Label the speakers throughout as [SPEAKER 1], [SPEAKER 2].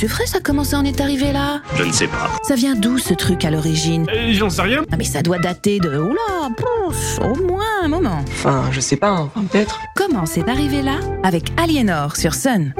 [SPEAKER 1] C'est vrai, ça comment ça en est arrivé là
[SPEAKER 2] Je ne sais pas.
[SPEAKER 1] Ça vient d'où ce truc à l'origine
[SPEAKER 2] Euh, J'en sais rien.
[SPEAKER 1] Ah mais ça doit dater de... Oula, pouf, au moins un moment.
[SPEAKER 3] Enfin, je sais pas, enfin, peut-être.
[SPEAKER 1] Comment c'est arrivé là Avec Aliénor sur Sun.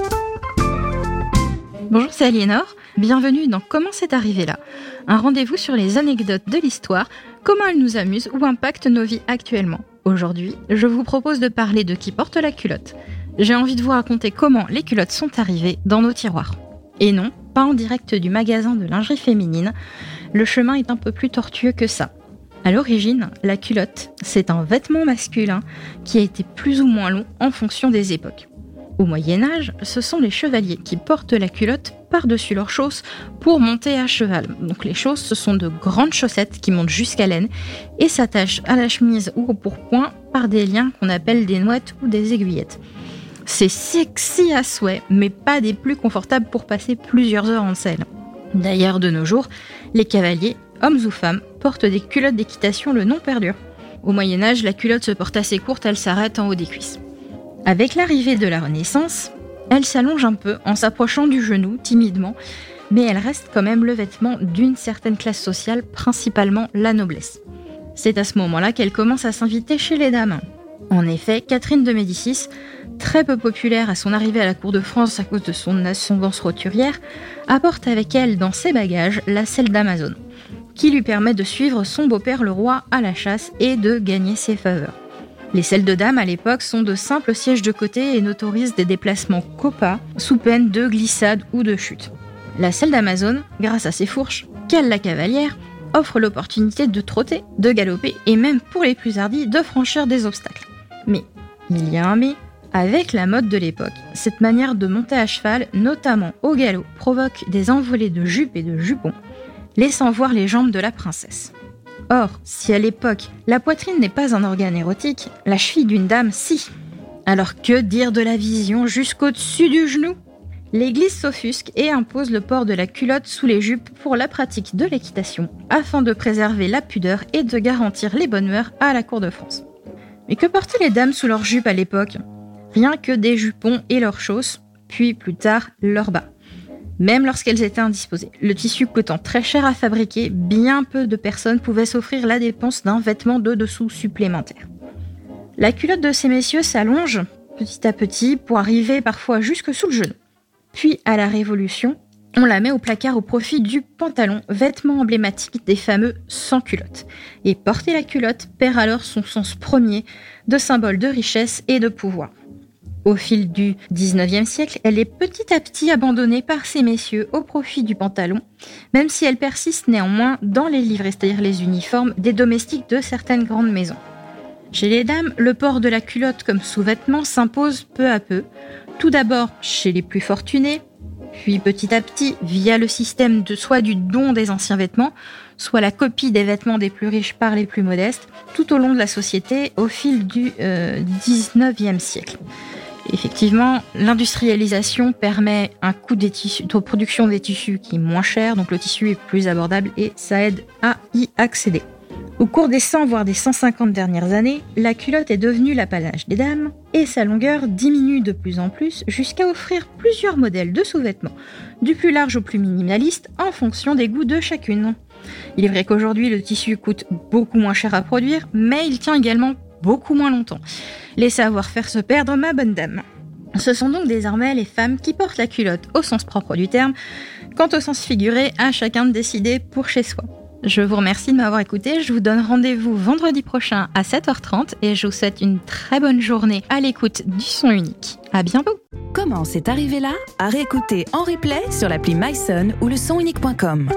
[SPEAKER 4] Bonjour, c'est Aliénor. Bienvenue dans Comment c'est arrivé là Un rendez-vous sur les anecdotes de l'histoire, comment elles nous amusent ou impactent nos vies actuellement. Aujourd'hui, je vous propose de parler de qui porte la culotte. J'ai envie de vous raconter comment les culottes sont arrivées dans nos tiroirs. Et non, pas en direct du magasin de lingerie féminine. Le chemin est un peu plus tortueux que ça. À l'origine, la culotte, c'est un vêtement masculin qui a été plus ou moins long en fonction des époques. Au Moyen Âge, ce sont les chevaliers qui portent la culotte par-dessus leurs chausses pour monter à cheval. Donc les chausses, ce sont de grandes chaussettes qui montent jusqu'à l'aine et s'attachent à la chemise ou au pourpoint par des liens qu'on appelle des nouettes ou des aiguillettes. C'est sexy à souhait, mais pas des plus confortables pour passer plusieurs heures en selle. D'ailleurs, de nos jours, les cavaliers, hommes ou femmes, portent des culottes d'équitation le nom perdure. Au Moyen Âge, la culotte se porte assez courte, elle s'arrête en haut des cuisses. Avec l'arrivée de la Renaissance, elle s'allonge un peu en s'approchant du genou timidement, mais elle reste quand même le vêtement d'une certaine classe sociale, principalement la noblesse. C'est à ce moment-là qu'elle commence à s'inviter chez les dames. En effet, Catherine de Médicis, très peu populaire à son arrivée à la cour de France à cause de son ascendance roturière, apporte avec elle dans ses bagages la selle d'Amazon, qui lui permet de suivre son beau-père le roi à la chasse et de gagner ses faveurs. Les selles de dames à l'époque sont de simples sièges de côté et n'autorisent des déplacements copas sous peine de glissade ou de chute. La selle d'Amazon, grâce à ses fourches, qu'elle la cavalière, offre l'opportunité de trotter, de galoper et même pour les plus hardis de franchir des obstacles. Mais, il y a un mais, avec la mode de l'époque, cette manière de monter à cheval, notamment au galop, provoque des envolées de jupes et de jupons, laissant voir les jambes de la princesse. Or, si à l'époque, la poitrine n'est pas un organe érotique, la cheville d'une dame, si. Alors que dire de la vision jusqu'au-dessus du genou? L'Église s'offusque et impose le port de la culotte sous les jupes pour la pratique de l'équitation, afin de préserver la pudeur et de garantir les bonnes mœurs à la cour de France. Mais que portaient les dames sous leurs jupes à l'époque? Rien que des jupons et leurs chausses, puis plus tard leurs bas même lorsqu'elles étaient indisposées. Le tissu coûtant très cher à fabriquer, bien peu de personnes pouvaient s'offrir la dépense d'un vêtement de dessous supplémentaire. La culotte de ces messieurs s'allonge petit à petit pour arriver parfois jusque sous le genou. Puis, à la Révolution, on la met au placard au profit du pantalon, vêtement emblématique des fameux sans culottes. Et porter la culotte perd alors son sens premier de symbole de richesse et de pouvoir. Au fil du 19e siècle, elle est petit à petit abandonnée par ces messieurs au profit du pantalon, même si elle persiste néanmoins dans les livrées, c'est-à-dire les uniformes des domestiques de certaines grandes maisons. Chez les dames, le port de la culotte comme sous-vêtement s'impose peu à peu, tout d'abord chez les plus fortunés, puis petit à petit via le système de soit du don des anciens vêtements, soit la copie des vêtements des plus riches par les plus modestes, tout au long de la société au fil du euh, 19e siècle. Effectivement, l'industrialisation permet un coût des tissus, de production des tissus qui est moins cher, donc le tissu est plus abordable et ça aide à y accéder. Au cours des 100 voire des 150 dernières années, la culotte est devenue l'apanage des dames et sa longueur diminue de plus en plus jusqu'à offrir plusieurs modèles de sous-vêtements, du plus large au plus minimaliste en fonction des goûts de chacune. Il est vrai qu'aujourd'hui le tissu coûte beaucoup moins cher à produire, mais il tient également beaucoup moins longtemps. Les savoir-faire se perdre, ma bonne dame. Ce sont donc désormais les femmes qui portent la culotte au sens propre du terme, quant au sens figuré, à chacun de décider pour chez soi. Je vous remercie de m'avoir écouté. Je vous donne rendez-vous vendredi prochain à 7h30 et je vous souhaite une très bonne journée à l'écoute du son unique. À bientôt.
[SPEAKER 1] Comment c'est arrivé là? À réécouter en replay sur l'appli MySun ou le sonunique.com.